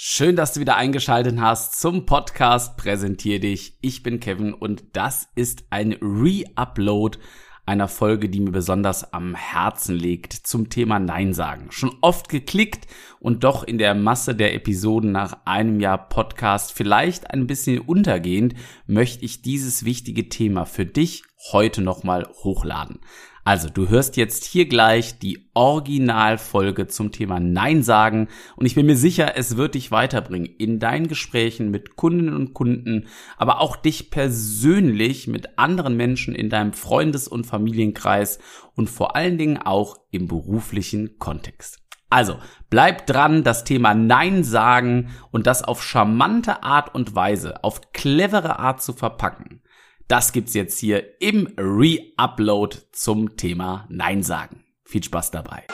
Schön, dass du wieder eingeschaltet hast zum Podcast Präsentier dich. Ich bin Kevin und das ist ein Re-Upload einer Folge, die mir besonders am Herzen liegt zum Thema Nein sagen. Schon oft geklickt und doch in der Masse der Episoden nach einem Jahr Podcast vielleicht ein bisschen untergehend, möchte ich dieses wichtige Thema für dich heute nochmal hochladen. Also, du hörst jetzt hier gleich die Originalfolge zum Thema Nein sagen und ich bin mir sicher, es wird dich weiterbringen in deinen Gesprächen mit Kundinnen und Kunden, aber auch dich persönlich mit anderen Menschen in deinem Freundes- und Familienkreis und vor allen Dingen auch im beruflichen Kontext. Also, bleib dran, das Thema Nein sagen und das auf charmante Art und Weise, auf clevere Art zu verpacken. Das gibt's jetzt hier im Re-Upload zum Thema Nein sagen. Viel Spaß dabei.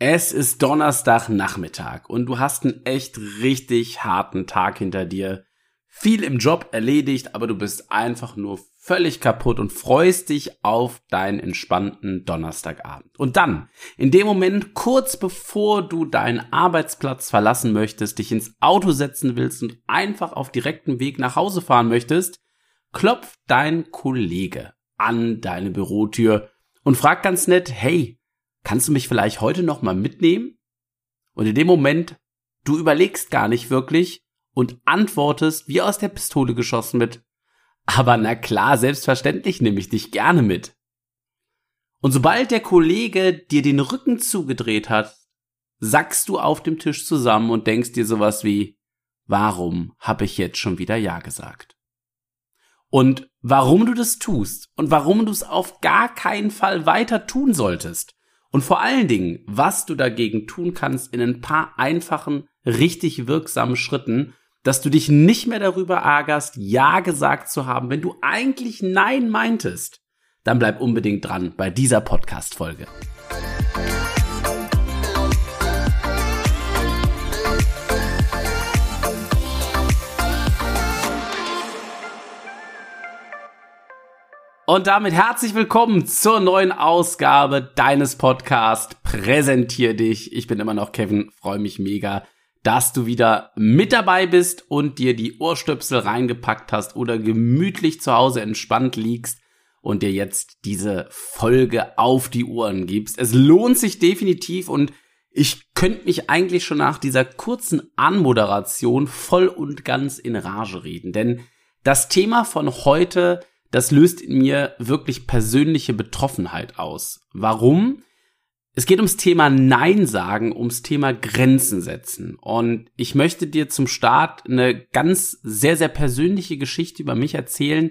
Es ist Donnerstagnachmittag und du hast einen echt richtig harten Tag hinter dir. Viel im Job erledigt, aber du bist einfach nur völlig kaputt und freust dich auf deinen entspannten Donnerstagabend. Und dann, in dem Moment, kurz bevor du deinen Arbeitsplatz verlassen möchtest, dich ins Auto setzen willst und einfach auf direktem Weg nach Hause fahren möchtest, klopft dein Kollege an deine Bürotür und fragt ganz nett, hey, kannst du mich vielleicht heute noch mal mitnehmen? Und in dem Moment, du überlegst gar nicht wirklich und antwortest wie aus der Pistole geschossen mit, aber na klar, selbstverständlich nehme ich dich gerne mit. Und sobald der Kollege dir den Rücken zugedreht hat, sackst du auf dem Tisch zusammen und denkst dir sowas wie, warum habe ich jetzt schon wieder Ja gesagt? Und warum du das tust und warum du es auf gar keinen Fall weiter tun solltest und vor allen Dingen, was du dagegen tun kannst in ein paar einfachen, richtig wirksamen Schritten, dass du dich nicht mehr darüber ärgerst, Ja gesagt zu haben, wenn du eigentlich Nein meintest, dann bleib unbedingt dran bei dieser Podcast-Folge. Und damit herzlich willkommen zur neuen Ausgabe deines Podcasts Präsentier dich. Ich bin immer noch Kevin, freue mich mega, dass du wieder mit dabei bist und dir die Ohrstöpsel reingepackt hast oder gemütlich zu Hause entspannt liegst und dir jetzt diese Folge auf die Ohren gibst. Es lohnt sich definitiv und ich könnte mich eigentlich schon nach dieser kurzen Anmoderation voll und ganz in Rage reden, denn das Thema von heute, das löst in mir wirklich persönliche Betroffenheit aus. Warum? Es geht ums Thema Nein sagen, ums Thema Grenzen setzen. Und ich möchte dir zum Start eine ganz sehr, sehr persönliche Geschichte über mich erzählen,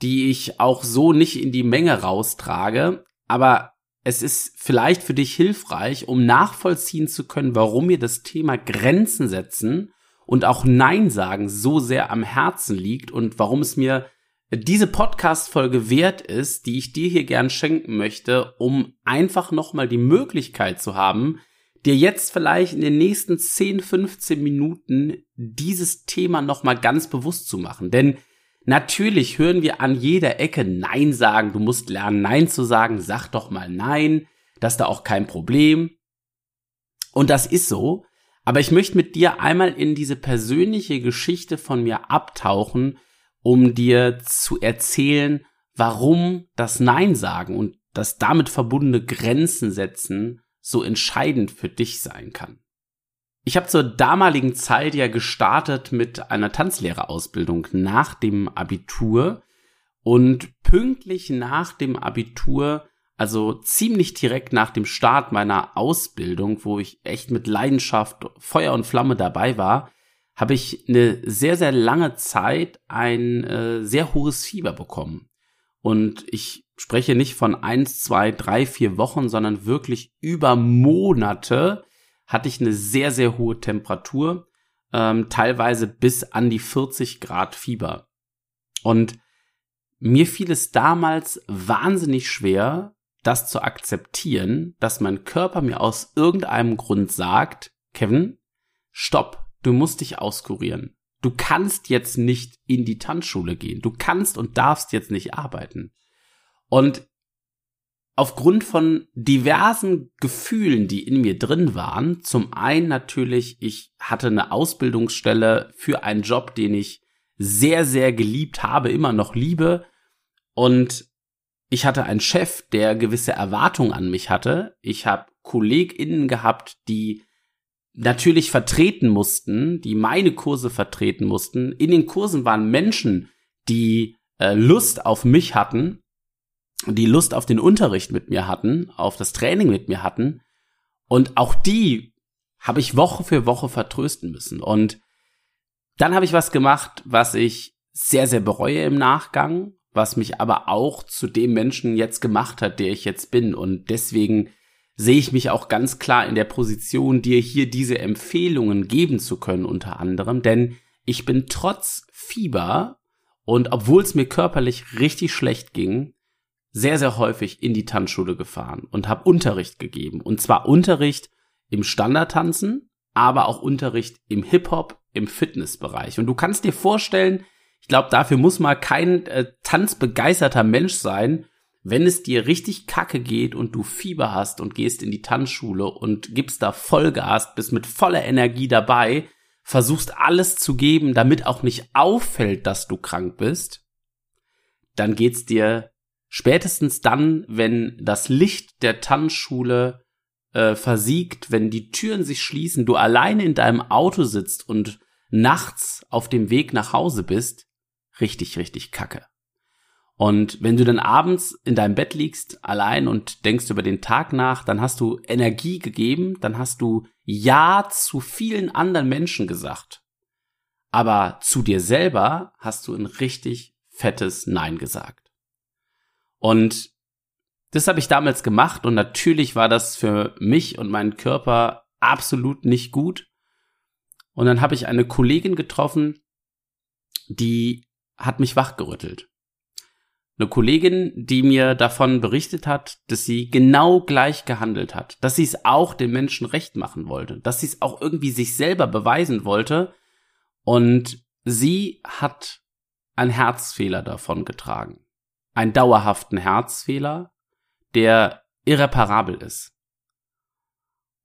die ich auch so nicht in die Menge raustrage. Aber es ist vielleicht für dich hilfreich, um nachvollziehen zu können, warum mir das Thema Grenzen setzen und auch Nein sagen so sehr am Herzen liegt und warum es mir diese Podcast-Folge wert ist, die ich dir hier gern schenken möchte, um einfach nochmal die Möglichkeit zu haben, dir jetzt vielleicht in den nächsten 10, 15 Minuten dieses Thema nochmal ganz bewusst zu machen. Denn natürlich hören wir an jeder Ecke Nein sagen, du musst lernen Nein zu sagen, sag doch mal Nein, das ist da auch kein Problem. Und das ist so. Aber ich möchte mit dir einmal in diese persönliche Geschichte von mir abtauchen, um dir zu erzählen, warum das Nein sagen und das damit verbundene Grenzen setzen so entscheidend für dich sein kann. Ich habe zur damaligen Zeit ja gestartet mit einer Tanzlehrerausbildung nach dem Abitur und pünktlich nach dem Abitur, also ziemlich direkt nach dem Start meiner Ausbildung, wo ich echt mit Leidenschaft, Feuer und Flamme dabei war, habe ich eine sehr, sehr lange Zeit ein äh, sehr hohes Fieber bekommen. Und ich spreche nicht von eins, zwei, drei, vier Wochen, sondern wirklich über Monate hatte ich eine sehr, sehr hohe Temperatur, ähm, teilweise bis an die 40 Grad Fieber. Und mir fiel es damals wahnsinnig schwer, das zu akzeptieren, dass mein Körper mir aus irgendeinem Grund sagt, Kevin, stopp, du musst dich auskurieren. Du kannst jetzt nicht in die Tanzschule gehen. Du kannst und darfst jetzt nicht arbeiten. Und aufgrund von diversen Gefühlen, die in mir drin waren, zum einen natürlich, ich hatte eine Ausbildungsstelle für einen Job, den ich sehr, sehr geliebt habe, immer noch liebe. Und ich hatte einen Chef, der gewisse Erwartungen an mich hatte. Ich habe KollegInnen gehabt, die natürlich vertreten mussten, die meine Kurse vertreten mussten. In den Kursen waren Menschen, die äh, Lust auf mich hatten die Lust auf den Unterricht mit mir hatten, auf das Training mit mir hatten. Und auch die habe ich Woche für Woche vertrösten müssen. Und dann habe ich was gemacht, was ich sehr, sehr bereue im Nachgang, was mich aber auch zu dem Menschen jetzt gemacht hat, der ich jetzt bin. Und deswegen sehe ich mich auch ganz klar in der Position, dir hier diese Empfehlungen geben zu können, unter anderem. Denn ich bin trotz Fieber und obwohl es mir körperlich richtig schlecht ging, sehr, sehr häufig in die Tanzschule gefahren und habe Unterricht gegeben. Und zwar Unterricht im Standardtanzen, aber auch Unterricht im Hip-Hop, im Fitnessbereich. Und du kannst dir vorstellen, ich glaube, dafür muss mal kein äh, tanzbegeisterter Mensch sein, wenn es dir richtig kacke geht und du Fieber hast und gehst in die Tanzschule und gibst da Vollgas, bist mit voller Energie dabei, versuchst alles zu geben, damit auch nicht auffällt, dass du krank bist, dann geht's dir Spätestens dann, wenn das Licht der Tanzschule äh, versiegt, wenn die Türen sich schließen, du alleine in deinem Auto sitzt und nachts auf dem Weg nach Hause bist, richtig, richtig kacke. Und wenn du dann abends in deinem Bett liegst, allein und denkst über den Tag nach, dann hast du Energie gegeben, dann hast du Ja zu vielen anderen Menschen gesagt. Aber zu dir selber hast du ein richtig fettes Nein gesagt. Und das habe ich damals gemacht und natürlich war das für mich und meinen Körper absolut nicht gut. Und dann habe ich eine Kollegin getroffen, die hat mich wachgerüttelt. Eine Kollegin, die mir davon berichtet hat, dass sie genau gleich gehandelt hat, dass sie es auch den Menschen recht machen wollte, dass sie es auch irgendwie sich selber beweisen wollte. Und sie hat einen Herzfehler davon getragen einen dauerhaften Herzfehler, der irreparabel ist.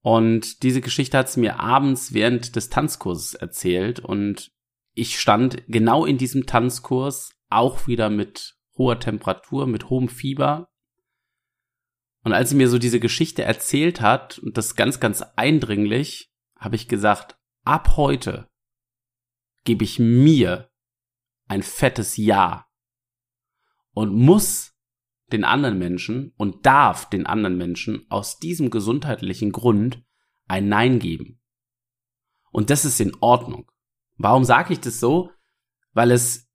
Und diese Geschichte hat sie mir abends während des Tanzkurses erzählt und ich stand genau in diesem Tanzkurs auch wieder mit hoher Temperatur, mit hohem Fieber. Und als sie mir so diese Geschichte erzählt hat und das ganz, ganz eindringlich, habe ich gesagt, ab heute gebe ich mir ein fettes Ja und muss den anderen Menschen und darf den anderen Menschen aus diesem gesundheitlichen Grund ein Nein geben. Und das ist in Ordnung. Warum sage ich das so? Weil es,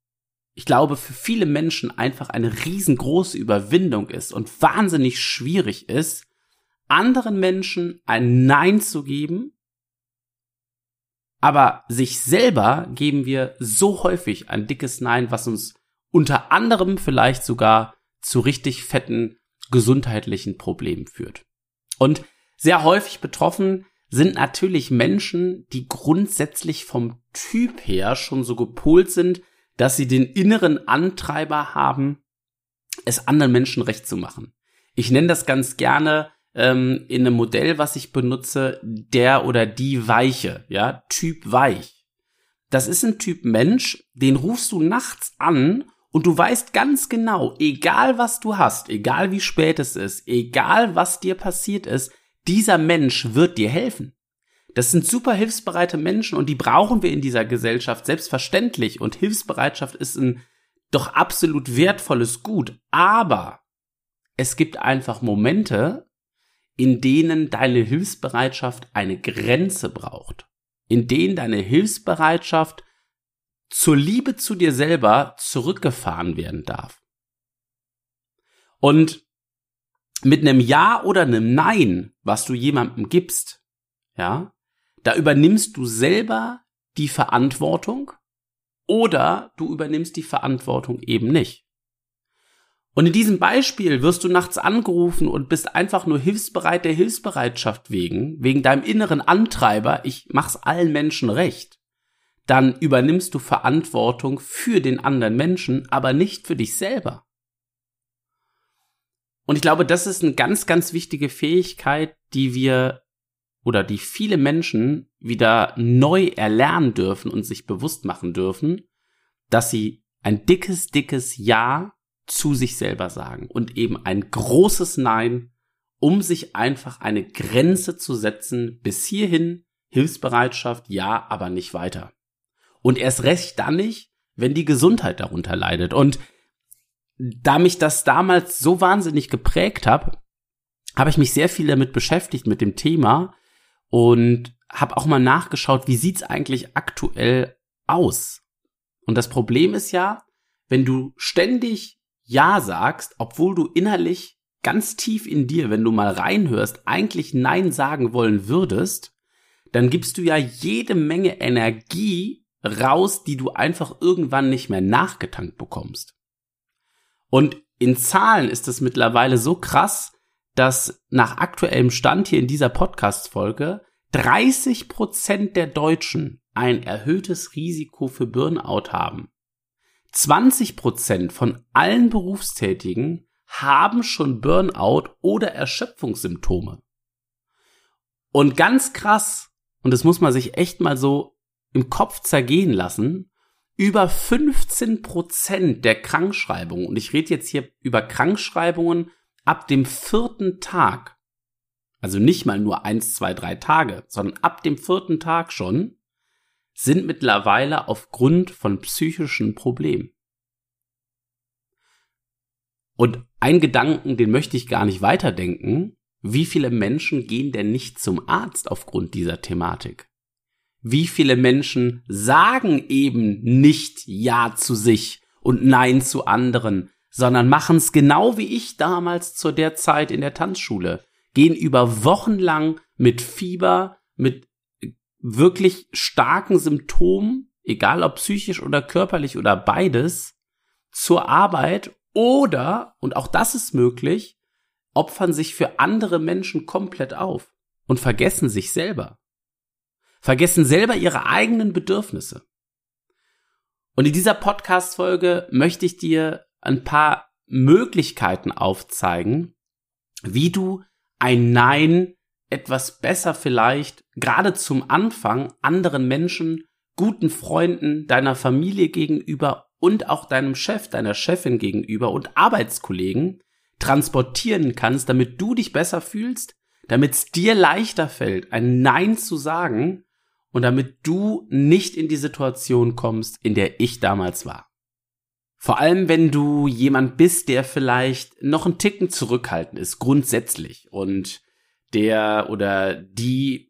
ich glaube, für viele Menschen einfach eine riesengroße Überwindung ist und wahnsinnig schwierig ist, anderen Menschen ein Nein zu geben, aber sich selber geben wir so häufig ein dickes Nein, was uns unter anderem vielleicht sogar zu richtig fetten gesundheitlichen Problemen führt. Und sehr häufig betroffen sind natürlich Menschen, die grundsätzlich vom Typ her schon so gepolt sind, dass sie den inneren Antreiber haben, es anderen Menschen recht zu machen. Ich nenne das ganz gerne ähm, in einem Modell, was ich benutze, der oder die Weiche, ja, Typ Weich. Das ist ein Typ Mensch, den rufst du nachts an und du weißt ganz genau, egal was du hast, egal wie spät es ist, egal was dir passiert ist, dieser Mensch wird dir helfen. Das sind super hilfsbereite Menschen und die brauchen wir in dieser Gesellschaft selbstverständlich und Hilfsbereitschaft ist ein doch absolut wertvolles Gut. Aber es gibt einfach Momente, in denen deine Hilfsbereitschaft eine Grenze braucht. In denen deine Hilfsbereitschaft zur Liebe zu dir selber zurückgefahren werden darf. Und mit einem Ja oder einem Nein, was du jemandem gibst, ja, da übernimmst du selber die Verantwortung oder du übernimmst die Verantwortung eben nicht. Und in diesem Beispiel wirst du nachts angerufen und bist einfach nur hilfsbereit der Hilfsbereitschaft wegen, wegen deinem inneren Antreiber, ich mach's allen Menschen recht dann übernimmst du Verantwortung für den anderen Menschen, aber nicht für dich selber. Und ich glaube, das ist eine ganz, ganz wichtige Fähigkeit, die wir oder die viele Menschen wieder neu erlernen dürfen und sich bewusst machen dürfen, dass sie ein dickes, dickes Ja zu sich selber sagen und eben ein großes Nein, um sich einfach eine Grenze zu setzen, bis hierhin Hilfsbereitschaft, ja, aber nicht weiter. Und erst recht dann nicht, wenn die Gesundheit darunter leidet. Und da mich das damals so wahnsinnig geprägt hat, habe ich mich sehr viel damit beschäftigt mit dem Thema und habe auch mal nachgeschaut, wie sieht's eigentlich aktuell aus? Und das Problem ist ja, wenn du ständig ja sagst, obwohl du innerlich ganz tief in dir, wenn du mal reinhörst, eigentlich Nein sagen wollen würdest, dann gibst du ja jede Menge Energie raus, die du einfach irgendwann nicht mehr nachgetankt bekommst. Und in Zahlen ist es mittlerweile so krass, dass nach aktuellem Stand hier in dieser Podcast-Folge 30 Prozent der Deutschen ein erhöhtes Risiko für Burnout haben. 20 Prozent von allen Berufstätigen haben schon Burnout oder Erschöpfungssymptome. Und ganz krass, und das muss man sich echt mal so im Kopf zergehen lassen, über 15 Prozent der Krankschreibungen, und ich rede jetzt hier über Krankschreibungen ab dem vierten Tag, also nicht mal nur eins, zwei, drei Tage, sondern ab dem vierten Tag schon, sind mittlerweile aufgrund von psychischen Problemen. Und ein Gedanken, den möchte ich gar nicht weiterdenken. Wie viele Menschen gehen denn nicht zum Arzt aufgrund dieser Thematik? Wie viele Menschen sagen eben nicht Ja zu sich und Nein zu anderen, sondern machen es genau wie ich damals zu der Zeit in der Tanzschule, gehen über Wochen lang mit Fieber, mit wirklich starken Symptomen, egal ob psychisch oder körperlich oder beides, zur Arbeit oder, und auch das ist möglich, opfern sich für andere Menschen komplett auf und vergessen sich selber. Vergessen selber ihre eigenen Bedürfnisse. Und in dieser Podcast-Folge möchte ich dir ein paar Möglichkeiten aufzeigen, wie du ein Nein etwas besser vielleicht gerade zum Anfang anderen Menschen, guten Freunden, deiner Familie gegenüber und auch deinem Chef, deiner Chefin gegenüber und Arbeitskollegen transportieren kannst, damit du dich besser fühlst, damit es dir leichter fällt, ein Nein zu sagen und damit du nicht in die Situation kommst, in der ich damals war. Vor allem, wenn du jemand bist, der vielleicht noch einen Ticken zurückhaltend ist, grundsätzlich und der oder die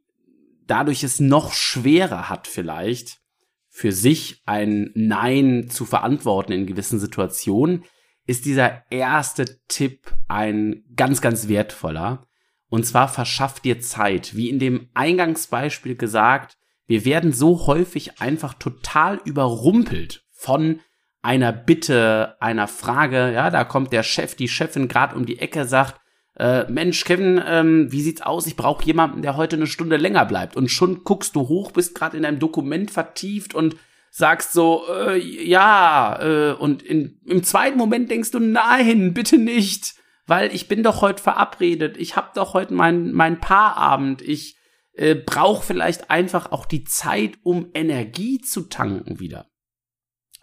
dadurch es noch schwerer hat vielleicht, für sich ein Nein zu verantworten in gewissen Situationen, ist dieser erste Tipp ein ganz, ganz wertvoller. Und zwar verschafft dir Zeit. Wie in dem Eingangsbeispiel gesagt, wir werden so häufig einfach total überrumpelt von einer Bitte, einer Frage. Ja, da kommt der Chef, die Chefin gerade um die Ecke, sagt, äh, Mensch, Kevin, ähm, wie sieht's aus? Ich brauche jemanden, der heute eine Stunde länger bleibt. Und schon guckst du hoch, bist gerade in einem Dokument vertieft und sagst so, äh, ja, äh, und in, im zweiten Moment denkst du, nein, bitte nicht, weil ich bin doch heute verabredet, ich hab doch heute mein, mein Paarabend, ich äh, brauche vielleicht einfach auch die Zeit, um Energie zu tanken wieder.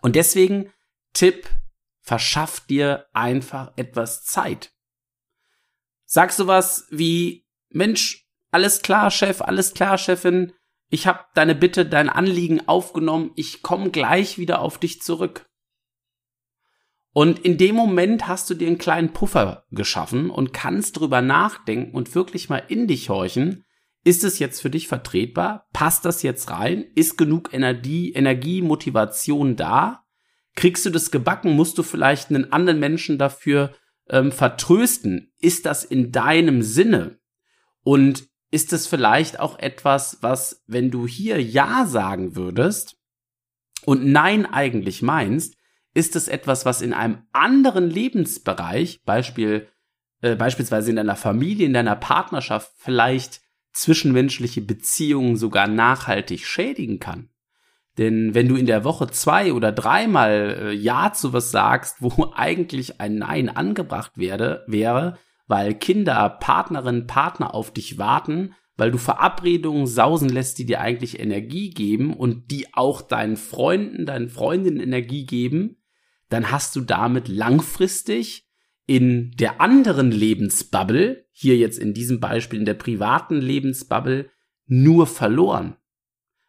Und deswegen Tipp, verschaff dir einfach etwas Zeit. Sagst du was wie, Mensch, alles klar, Chef, alles klar, Chefin, ich habe deine Bitte, dein Anliegen aufgenommen, ich komme gleich wieder auf dich zurück. Und in dem Moment hast du dir einen kleinen Puffer geschaffen und kannst drüber nachdenken und wirklich mal in dich horchen. Ist es jetzt für dich vertretbar? Passt das jetzt rein? Ist genug Energie, Energie, Motivation da? Kriegst du das gebacken? Musst du vielleicht einen anderen Menschen dafür ähm, vertrösten? Ist das in deinem Sinne? Und ist es vielleicht auch etwas, was, wenn du hier Ja sagen würdest und Nein eigentlich meinst, ist es etwas, was in einem anderen Lebensbereich, Beispiel, äh, beispielsweise in deiner Familie, in deiner Partnerschaft, vielleicht zwischenmenschliche Beziehungen sogar nachhaltig schädigen kann? Denn wenn du in der Woche zwei oder dreimal äh, Ja zu was sagst, wo eigentlich ein Nein angebracht werde, wäre, weil Kinder, Partnerinnen, Partner auf dich warten, weil du Verabredungen sausen lässt, die dir eigentlich Energie geben und die auch deinen Freunden, deinen Freundinnen Energie geben, dann hast du damit langfristig in der anderen Lebensbubble, hier jetzt in diesem Beispiel in der privaten Lebensbubble, nur verloren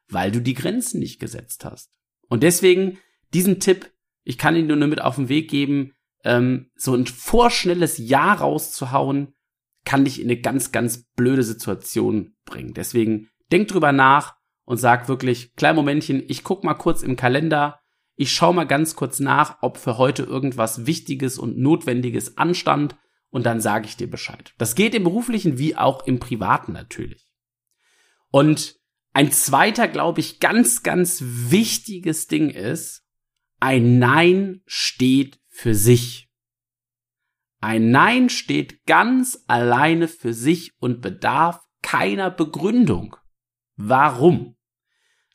weil du die Grenzen nicht gesetzt hast. Und deswegen diesen Tipp, ich kann ihn nur mit auf den Weg geben, ähm, so ein vorschnelles Ja rauszuhauen, kann dich in eine ganz, ganz blöde Situation bringen. Deswegen denk drüber nach und sag wirklich, klein Momentchen, ich guck mal kurz im Kalender, ich schau mal ganz kurz nach, ob für heute irgendwas Wichtiges und Notwendiges anstand und dann sage ich dir Bescheid. Das geht im beruflichen wie auch im privaten natürlich. Und ein zweiter, glaube ich, ganz, ganz wichtiges Ding ist, ein Nein steht für sich. Ein Nein steht ganz alleine für sich und bedarf keiner Begründung. Warum?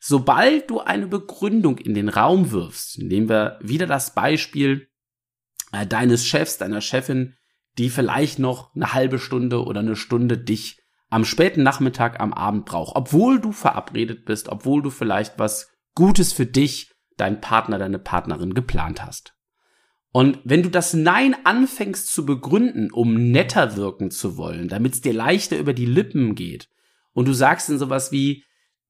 Sobald du eine Begründung in den Raum wirfst, nehmen wir wieder das Beispiel äh, deines Chefs, deiner Chefin, die vielleicht noch eine halbe Stunde oder eine Stunde dich am späten Nachmittag, am Abend braucht, obwohl du verabredet bist, obwohl du vielleicht was Gutes für dich, dein Partner, deine Partnerin geplant hast. Und wenn du das Nein anfängst zu begründen, um netter wirken zu wollen, damit es dir leichter über die Lippen geht, und du sagst dann sowas wie,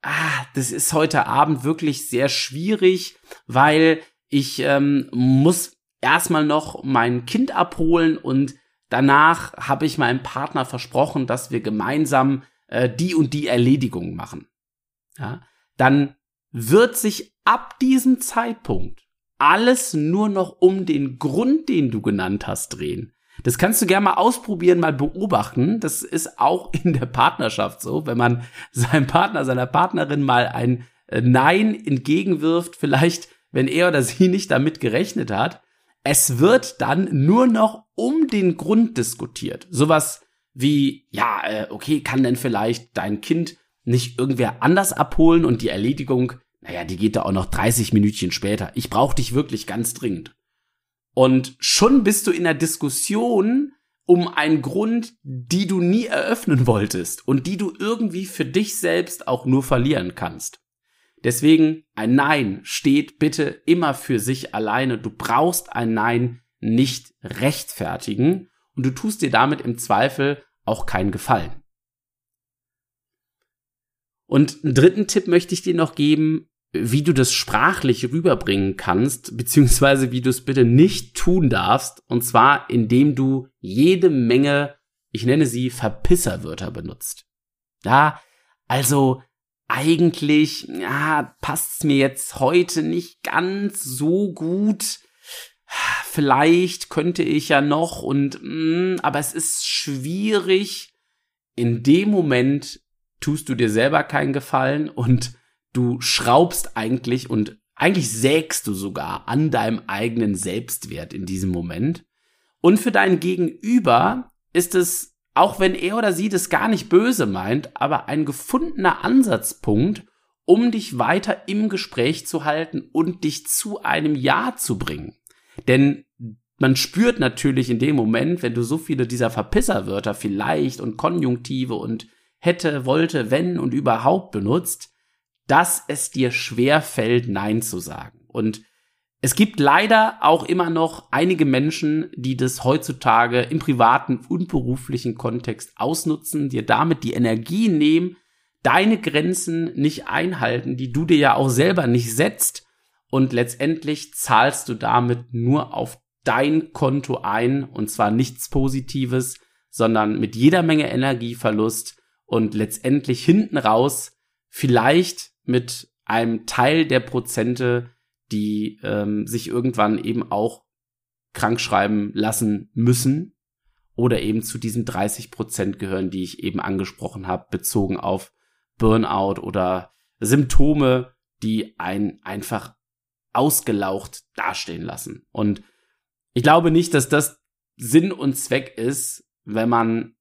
ah, das ist heute Abend wirklich sehr schwierig, weil ich ähm, muss erstmal noch mein Kind abholen und Danach habe ich meinem Partner versprochen, dass wir gemeinsam äh, die und die Erledigung machen. Ja, dann wird sich ab diesem Zeitpunkt alles nur noch um den Grund, den du genannt hast, drehen. Das kannst du gerne mal ausprobieren, mal beobachten. Das ist auch in der Partnerschaft so, wenn man seinem Partner, seiner Partnerin mal ein äh, Nein entgegenwirft, vielleicht wenn er oder sie nicht damit gerechnet hat, es wird dann nur noch um den Grund diskutiert. Sowas wie, ja, äh, okay, kann denn vielleicht dein Kind nicht irgendwer anders abholen und die Erledigung, naja, die geht da auch noch 30 Minütchen später. Ich brauche dich wirklich ganz dringend. Und schon bist du in der Diskussion um einen Grund, die du nie eröffnen wolltest und die du irgendwie für dich selbst auch nur verlieren kannst. Deswegen ein Nein steht bitte immer für sich alleine. Du brauchst ein Nein nicht rechtfertigen und du tust dir damit im Zweifel auch keinen Gefallen. Und einen dritten Tipp möchte ich dir noch geben, wie du das sprachlich rüberbringen kannst, beziehungsweise wie du es bitte nicht tun darfst, und zwar indem du jede Menge, ich nenne sie Verpisserwörter benutzt. Ja, also eigentlich ja, passt's mir jetzt heute nicht ganz so gut. Vielleicht könnte ich ja noch und mh, mm, aber es ist schwierig. In dem Moment tust du dir selber keinen Gefallen und du schraubst eigentlich und eigentlich sägst du sogar an deinem eigenen Selbstwert in diesem Moment. Und für dein Gegenüber ist es auch wenn er oder sie das gar nicht böse meint, aber ein gefundener Ansatzpunkt, um dich weiter im Gespräch zu halten und dich zu einem Ja zu bringen. Denn man spürt natürlich in dem Moment, wenn du so viele dieser Verpisserwörter vielleicht und Konjunktive und hätte, wollte, wenn und überhaupt benutzt, dass es dir schwer fällt, Nein zu sagen. Und es gibt leider auch immer noch einige Menschen, die das heutzutage im privaten und beruflichen Kontext ausnutzen, dir damit die Energie nehmen, deine Grenzen nicht einhalten, die du dir ja auch selber nicht setzt und letztendlich zahlst du damit nur auf dein Konto ein und zwar nichts Positives, sondern mit jeder Menge Energieverlust und letztendlich hinten raus vielleicht mit einem Teil der Prozente die ähm, sich irgendwann eben auch krank schreiben lassen müssen oder eben zu diesen 30 Prozent gehören, die ich eben angesprochen habe, bezogen auf Burnout oder Symptome, die einen einfach ausgelaucht dastehen lassen. Und ich glaube nicht, dass das Sinn und Zweck ist, wenn man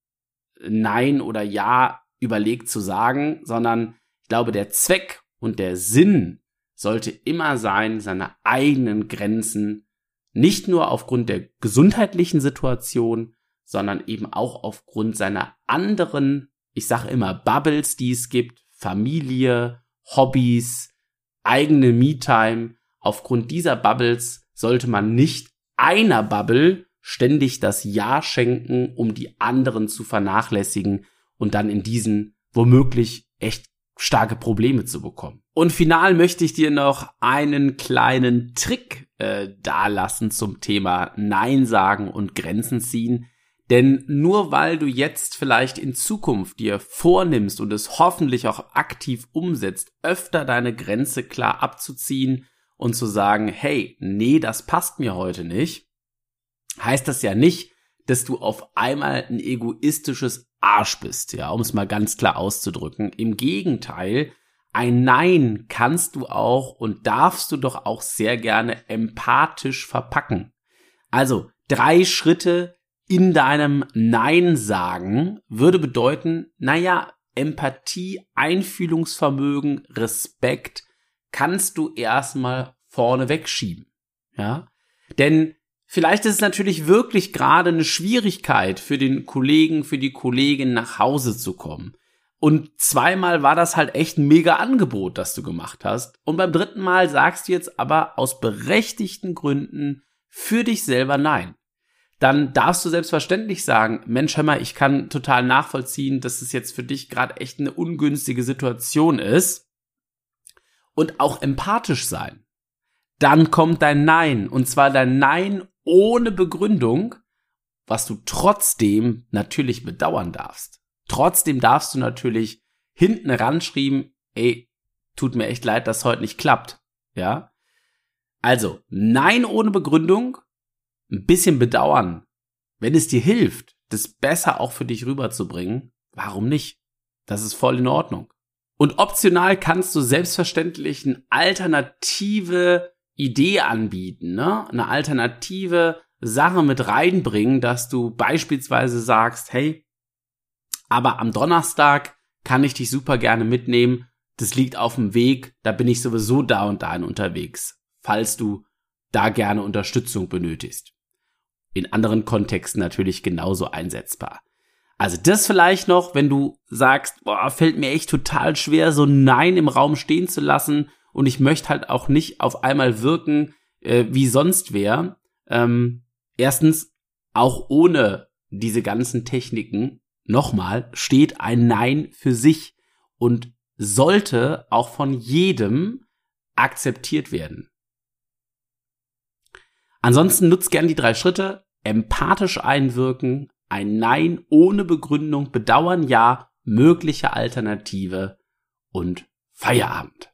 Nein oder Ja überlegt zu sagen, sondern glaube, der Zweck und der Sinn sollte immer sein, seine eigenen Grenzen nicht nur aufgrund der gesundheitlichen Situation, sondern eben auch aufgrund seiner anderen, ich sage immer Bubbles, die es gibt, Familie, Hobbys, eigene Me-Time. Aufgrund dieser Bubbles sollte man nicht einer Bubble ständig das Ja schenken, um die anderen zu vernachlässigen und dann in diesen womöglich echt starke Probleme zu bekommen. Und final möchte ich dir noch einen kleinen Trick äh, dalassen zum Thema Nein sagen und Grenzen ziehen. Denn nur weil du jetzt vielleicht in Zukunft dir vornimmst und es hoffentlich auch aktiv umsetzt, öfter deine Grenze klar abzuziehen und zu sagen, hey, nee, das passt mir heute nicht, heißt das ja nicht, dass du auf einmal ein egoistisches Arsch bist, ja, um es mal ganz klar auszudrücken. Im Gegenteil, ein Nein kannst du auch und darfst du doch auch sehr gerne empathisch verpacken. Also drei Schritte in deinem Nein sagen würde bedeuten, naja, Empathie, Einfühlungsvermögen, Respekt kannst du erstmal vorne wegschieben. Ja? Denn Vielleicht ist es natürlich wirklich gerade eine Schwierigkeit für den Kollegen, für die Kollegin nach Hause zu kommen. Und zweimal war das halt echt ein mega Angebot, das du gemacht hast. Und beim dritten Mal sagst du jetzt aber aus berechtigten Gründen für dich selber nein. Dann darfst du selbstverständlich sagen, Mensch, hör mal, ich kann total nachvollziehen, dass es jetzt für dich gerade echt eine ungünstige Situation ist. Und auch empathisch sein. Dann kommt dein Nein. Und zwar dein Nein ohne Begründung, was du trotzdem natürlich bedauern darfst. Trotzdem darfst du natürlich hinten ranschreiben, ey, tut mir echt leid, dass heute nicht klappt. Ja? Also, nein ohne Begründung, ein bisschen bedauern. Wenn es dir hilft, das besser auch für dich rüberzubringen, warum nicht? Das ist voll in Ordnung. Und optional kannst du selbstverständlich eine alternative Idee anbieten, ne? Eine alternative Sache mit reinbringen, dass du beispielsweise sagst, hey, aber am Donnerstag kann ich dich super gerne mitnehmen. Das liegt auf dem Weg, da bin ich sowieso da und da unterwegs, falls du da gerne Unterstützung benötigst. In anderen Kontexten natürlich genauso einsetzbar. Also das vielleicht noch, wenn du sagst, boah, fällt mir echt total schwer, so Nein im Raum stehen zu lassen und ich möchte halt auch nicht auf einmal wirken äh, wie sonst wer. Ähm, erstens, auch ohne diese ganzen Techniken, nochmal, steht ein Nein für sich und sollte auch von jedem akzeptiert werden. Ansonsten nutzt gern die drei Schritte, empathisch einwirken, ein Nein ohne Begründung, bedauern ja, mögliche Alternative und Feierabend.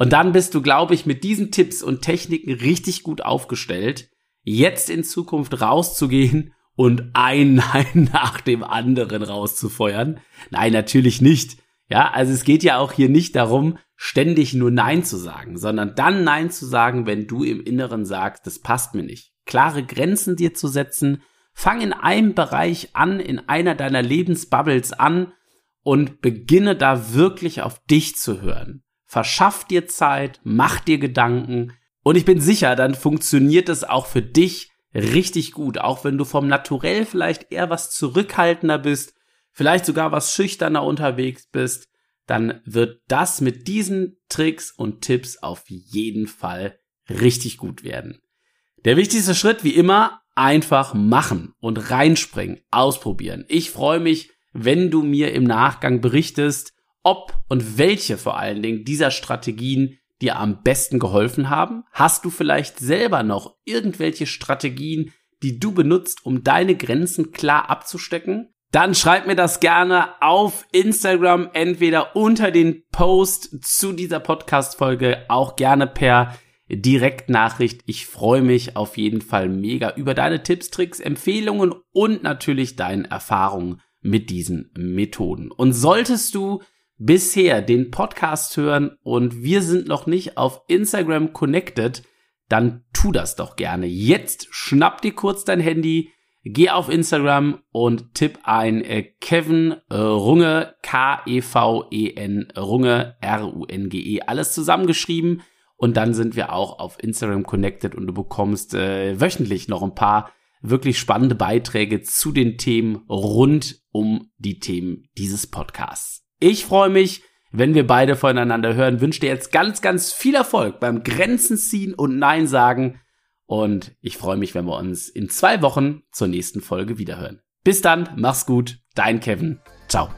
Und dann bist du, glaube ich, mit diesen Tipps und Techniken richtig gut aufgestellt, jetzt in Zukunft rauszugehen und ein Nein nach dem anderen rauszufeuern. Nein, natürlich nicht. Ja, also es geht ja auch hier nicht darum, ständig nur Nein zu sagen, sondern dann Nein zu sagen, wenn du im Inneren sagst, das passt mir nicht. Klare Grenzen dir zu setzen. Fang in einem Bereich an, in einer deiner Lebensbubbles an und beginne da wirklich auf dich zu hören verschaff dir Zeit, mach dir Gedanken und ich bin sicher, dann funktioniert es auch für dich richtig gut, auch wenn du vom Naturell vielleicht eher was zurückhaltender bist, vielleicht sogar was schüchterner unterwegs bist, dann wird das mit diesen Tricks und Tipps auf jeden Fall richtig gut werden. Der wichtigste Schritt, wie immer, einfach machen und reinspringen, ausprobieren. Ich freue mich, wenn du mir im Nachgang berichtest, ob und welche vor allen Dingen dieser Strategien dir am besten geholfen haben? Hast du vielleicht selber noch irgendwelche Strategien, die du benutzt, um deine Grenzen klar abzustecken? Dann schreib mir das gerne auf Instagram, entweder unter den Post zu dieser Podcast-Folge, auch gerne per Direktnachricht. Ich freue mich auf jeden Fall mega über deine Tipps, Tricks, Empfehlungen und natürlich deine Erfahrungen mit diesen Methoden. Und solltest du bisher den Podcast hören und wir sind noch nicht auf Instagram connected, dann tu das doch gerne. Jetzt schnapp dir kurz dein Handy, Geh auf Instagram und tipp ein äh, Kevin äh, Runge, K-E-V-E-N Runge, R-U-N-G-E, alles zusammengeschrieben. Und dann sind wir auch auf Instagram connected und du bekommst äh, wöchentlich noch ein paar wirklich spannende Beiträge zu den Themen rund um die Themen dieses Podcasts. Ich freue mich, wenn wir beide voneinander hören. Wünsche dir jetzt ganz, ganz viel Erfolg beim Grenzen ziehen und Nein sagen. Und ich freue mich, wenn wir uns in zwei Wochen zur nächsten Folge wiederhören. Bis dann, mach's gut, dein Kevin. Ciao.